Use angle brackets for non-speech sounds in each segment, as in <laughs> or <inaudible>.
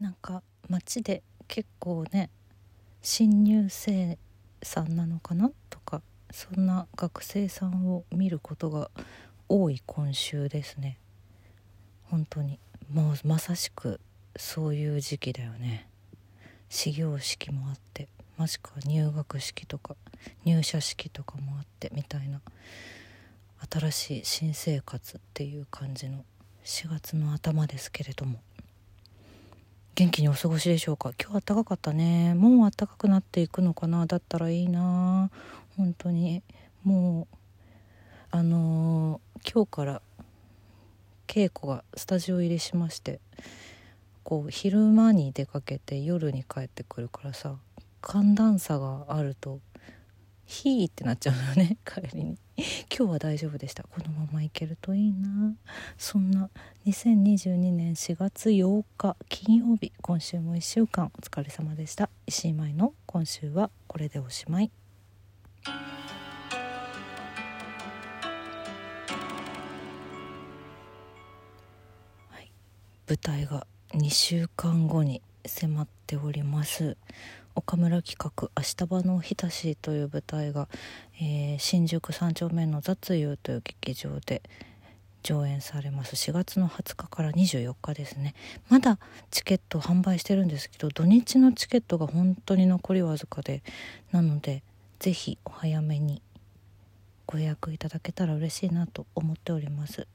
なんか街で結構ね新入生さんなのかなとかそんな学生さんを見ることが多い今週ですね。本当に。もうまさしくそういう時期だよね。始業式もあってもしくは入学式とか入社式とかもあってみたいな新しい新生活っていう感じの4月の頭ですけれども。元気にお過ごしでしょうか？今日暖かかったね。もう暖かくなっていくのかな？だったらいいな。本当に。もうあのー、今日から稽古がスタジオ入りしましてこう昼間に出かけて夜に帰ってくるからさ寒暖差があるとヒーってなっちゃうのよね <laughs> 帰りに。今日は大丈夫でした。このままいけるといいな。そんな2022年4月8日金曜日今週も1週間お疲れ様でした。石井舞の今週はこれでおしまい。はい。舞台が2週間後に迫っております。岡村企画「明日場のひたし」という舞台が、えー、新宿三丁目の雑遊という劇場で上演されます。4月の20日から24日ですね。まだチケット販売してるんですけど土日のチケットが本当に残りわずかでなので是非お早めにご予約いただけたら嬉しいなと思っております。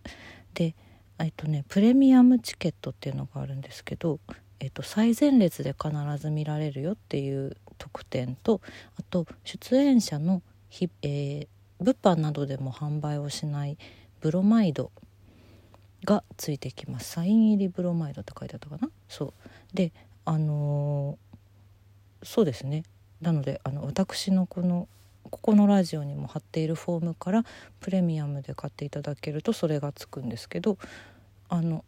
でえっとねプレミアムチケットっていうのがあるんですけどえっと、最前列で必ず見られるよっていう特典とあと出演者のひ、えー、物販などでも販売をしないブロマイドがついてきます。サイン入りブロマイドって書いてあったかな？そう。であのー、そうですね。なのであの私のこのここのラジオにも貼っているフォームからプレミアムで買っていただけるとそれがつくんですけどあの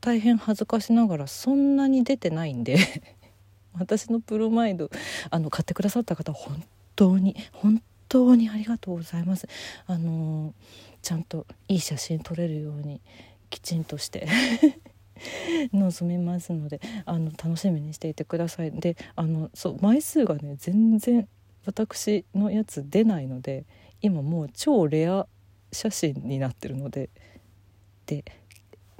大変恥ずかしながらそんなに出てないんで <laughs> 私のプロマイドあの買ってくださった方本当に本当にありがとうございます。あのちゃんといい写真撮れるようにきちんとして <laughs> 臨みますのであの楽しみにしていてください。であのそう枚数がね全然私のやつ出ないので今もう超レア写真になってるのでで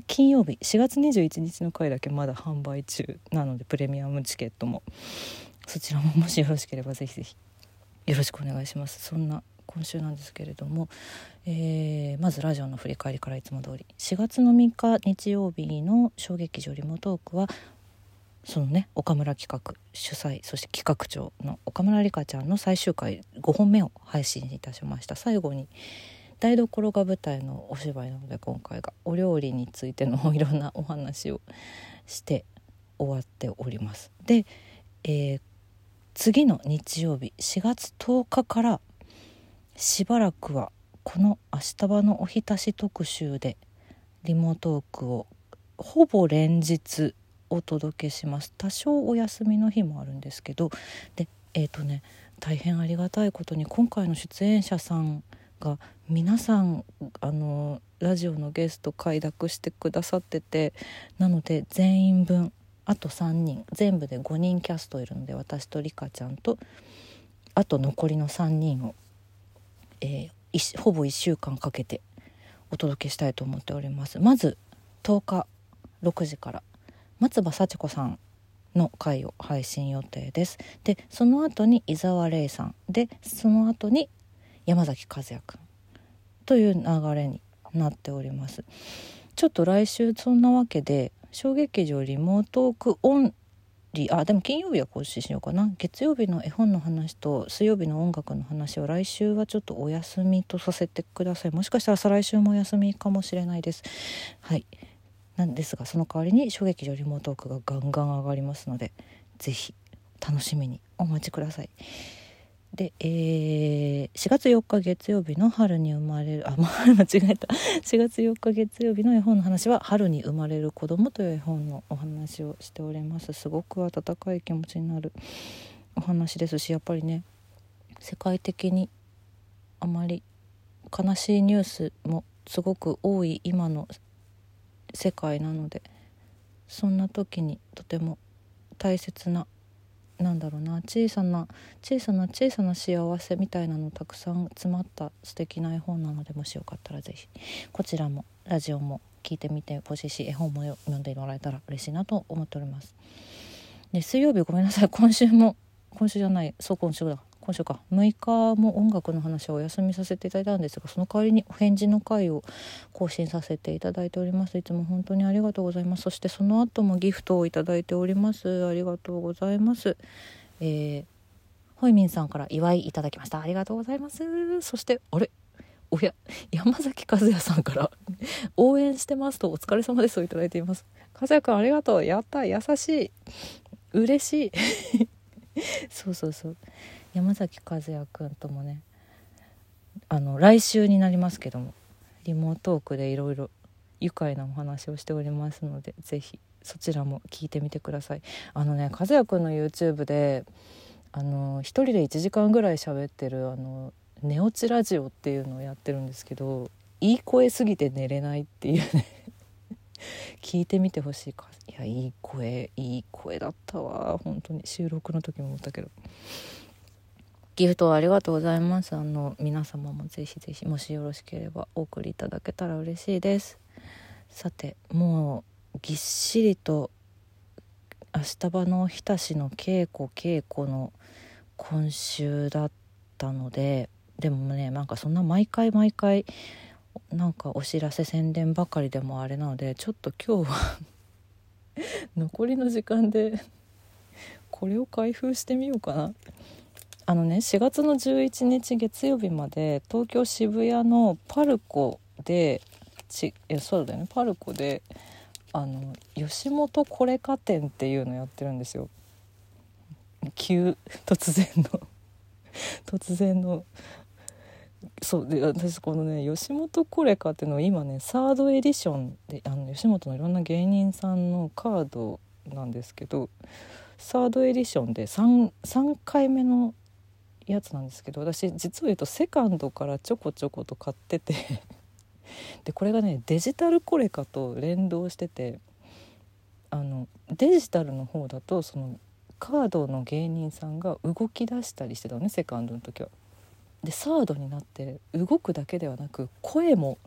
金曜日4月21日の回だけまだ販売中なのでプレミアムチケットも。そちらももしよろしければぜひぜひよろしくお願いします。そんな今週なんですけれども、えー、まずラジオの振り返りからいつも通り4月の3日日曜日の小劇場リモートークはそのね岡村企画主催そして企画長の岡村里香ちゃんの最終回5本目を配信いたしました。最後に台所が舞台のお芝居なので今回がお料理についてのいろんなお話をして終わっております。で、えー、次の日曜日4月10日からしばらくはこの「明日場のおひたし特集」でリモートークをほぼ連日お届けします多少お休みの日もあるんですけどでえっ、ー、とね大変ありがたいことに今回の出演者さんが皆さんあのラジオのゲスト快諾してくださっててなので全員分あと3人全部で5人キャストいるので私とリカちゃんとあと残りの3人を、えー、ほぼ1週間かけてお届けしたいと思っております。まず10日6時から松葉幸子さんの回を配信予定です。でその後に伊沢玲さんでその後に山崎和也君という流れになっております。ちょっと来週そんなわけで小劇場リモートークオンリーあでも金曜日は更新しようかな。月曜日の絵本の話と水曜日の音楽の話は来週はちょっとお休みとさせてください。もしかしたら再来週もお休みかもしれないです。はい。なんですがその代わりに小劇場リモートークがガンガン上がりますので是非楽しみにお待ちください。で、えー、4月4日月曜日の春に生まれるあ、<laughs> 間違えた。4月4日月曜日の絵本の話は「春に生まれる子供という絵本のお話をしております。すごく温かい気持ちになるお話ですしやっぱりね世界的にあまり悲しいニュースもすごく多い今の世界なのでそんな時にとても大切ななんだろうな小さな小さな小さな幸せみたいなのたくさん詰まった素敵な絵本なのでもしよかったら是非こちらもラジオも聞いてみてほしいし絵本も読んでもらえたら嬉しいなと思っております。で水曜日ごめんなさい今週も今週じゃないそう今週だ今週か。6日も音楽の話をお休みさせていただいたんですがその代わりにお返事の回を更新させていただいております。いつも本当にありがとうございます。そしてその後もギフトをいただいております。ありがとうございます。えー、ホイミンさんから祝いいただきました。ありがとうございます。そしてあれ？おや山崎和也さんから応援してますとお疲れ様ですをいただいています。和也くんありがとう。やった。優しい。嬉しい。<laughs> そうそうそう。山崎和也くんともねあの来週になりますけどもリモートークでいろいろ愉快なお話をしておりますので是非そちらも聞いてみてください。あのね和也くんの YouTube であの一人で1時間ぐらい喋ってるあの寝落ちラジオっていうのをやってるんですけどいい声すぎて寝れないっていうね。<laughs> 聞いてみてほしいか。いやいい声いい声だったわ。本当に。収録の時も思ったけど。ギフトありがとうございます。あの皆様もぜひぜひもしよろしければお送りいただけたら嬉しいです。さてもうぎっしりと明日場の日田市の稽古稽古の今週だったのででもねなんかそんな毎回毎回なんかお知らせ宣伝ばかりでもあれなのでちょっと今日は <laughs> 残りの時間でこれを開封してみようかな。あのね4月の11日月曜日まで東京渋谷のパルコでちえそうだよねパルコであの吉本コレカ展っていうのやってるんですよ。急突然の <laughs> 突然のそうで私このね吉本コレカっていうのは今ねサードエディションであの吉本のいろんな芸人さんのカードなんですけどサードエディションで 3, 3回目のやつなんですけど私実を言うとセカンドからちょこちょこと買ってて <laughs> でこれがねデジタルコレカと連動しててあのデジタルの方だとそのカードの芸人さんが動き出したりしてたのねセカンドの時は。でサードになって動くだけではなく声も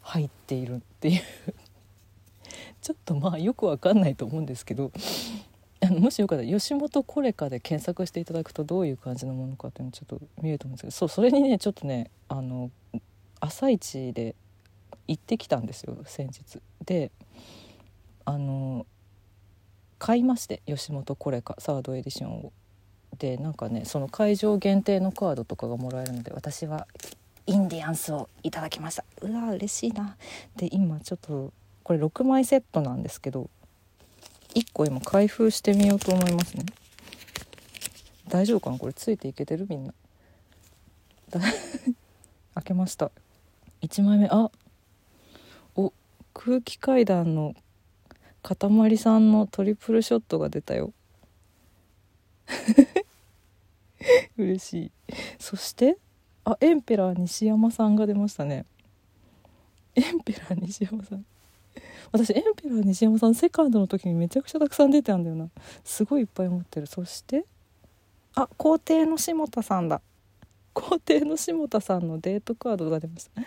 入っているっていう <laughs> ちょっとまあよくわかんないと思うんですけどあのもしよかったら吉本コレカで検索していただくとどういう感じのものかっていうのちょっと見えると思うんですけどそうそれにねちょっとねあの朝一で行ってきたんですよ先日。であの買いまして吉本コレカサードエディションを。でなんかねその会場限定のカードとかがもらえるので私はインディアンスをいただきましたうわ嬉しいなで今ちょっとこれ6枚セットなんですけど1個今開封してみようと思いますね。大丈夫かな？これついていけてる？みんな。<laughs> 開けました。1枚目。あお空気階段のかたまりさんのトリプルショットが出たよ。<laughs> 嬉しい。そしてあエンペラー西山さんが出ましたね。エンペラー西山さん。私エンペラー西山さんセカンドの時にめちゃくちゃたくさん出てたんだよな。すごいいっぱい持ってる。そしてあ皇帝の下田さんだ。皇帝の下田さんのデートカードが出ました。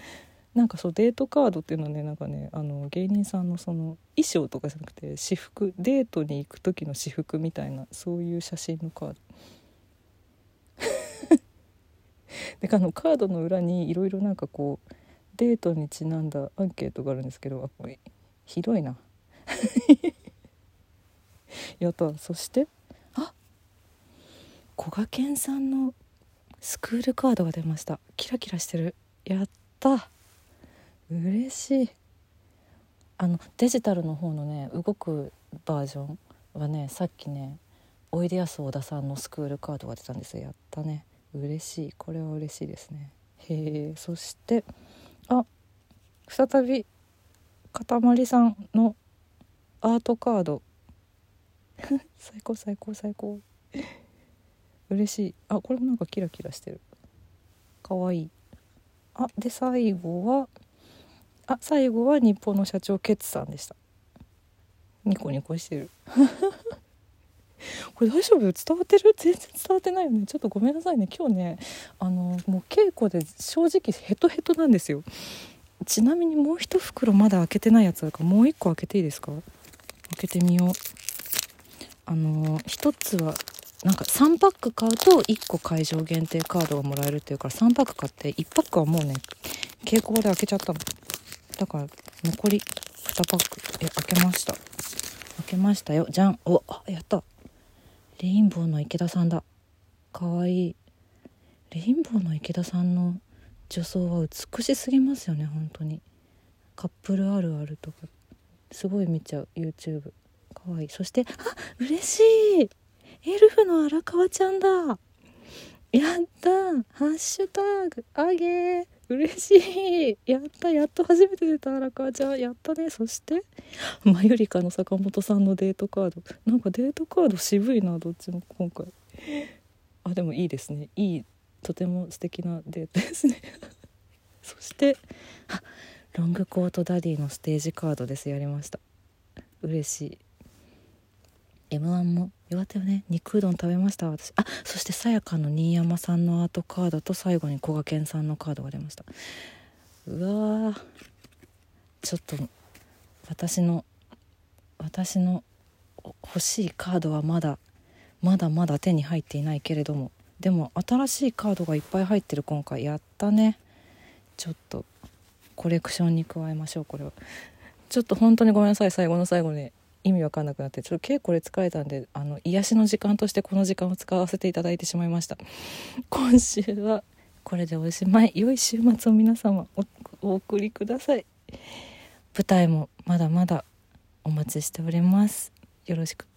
なんかそうデートカードっていうのはねなんかねあの芸人さんのその衣装とかじゃなくて私服デートに行く時の私服みたいなそういう写真のカード。<laughs> であのカードの裏にいろいろなんかこうデートにちなんだアンケートがあるんですけどあこれひどいな。<laughs> やった。そしてあこがけんさんのスクールカードが出ました。キラキラしてる。やった。嬉しい。あのデジタルの方のね動くバージョンはねさっきねおいでやす小田さんのスクールカードが出たんですよ。やったね。嬉しい。これは嬉しいですね。へえそしてあ再びかたまりさんのアートカード。<laughs> 最高最高最高。嬉しい。あこれもなんかキラキラしてる。かわいい。あで最後はあ最後は日本の社長ケツさんでした。ニコニコしてる。<laughs> これ大丈夫？伝わってる？全然伝わってないよね。ちょっとごめんなさいね。今日ねあのもう稽古で正直ヘトヘトなんですよ。ちなみにもう一袋まだ開けてないやつあるからもう一個開けていいですか？開けてみよう。あの一つはなんか3パック買うと1個会場限定カードがもらえるっていうから3パック買って1パックはもうね稽古場で開けちゃったの。だから残り2パック。え開けました。開けましたよ。じゃん。おあやった。レインボーの池田さんだ。かわいい。レインボーの池田さんの女装は美しすぎますよね本当に。カップルあるあるとか。すごい見ちゃう YouTube かわいい。そしてあ嬉しい。エルフの荒川ちゃんだ。やった。ハッシュタグあげ。ー嬉しい。やった。やっと初めて出た荒川ちゃん。やったね。そしてマユリカの坂本さんのデートカード。なんかデートカード渋いなどっちも今回。あでもいいですね。いいとても素敵なデートですね。<laughs> そしてあロングコートダディのステージカードです。やりました。嬉しい。m 1も弱ったよね。肉うどん食べました。私。あそしてさやかの新山さんのアートカードと最後にこがけんさんのカードが出ました。うわちょっと私の私の欲しいカードはまだまだまだ手に入っていないけれども。でも新しいカードがいっぱい入ってる今回やったね。ちょっとコレクションに加えましょうこれは。ちょっと本当にごめんなさい最後の最後に意味わかんなくなって。ちょっと稽古で疲れたんであの癒しの時間としてこの時間を使わせていただいてしまいました。<laughs> 今週はこれでおしまい。良い週末を皆様お送りください。舞台もまだまだお待ちしております。よろしく。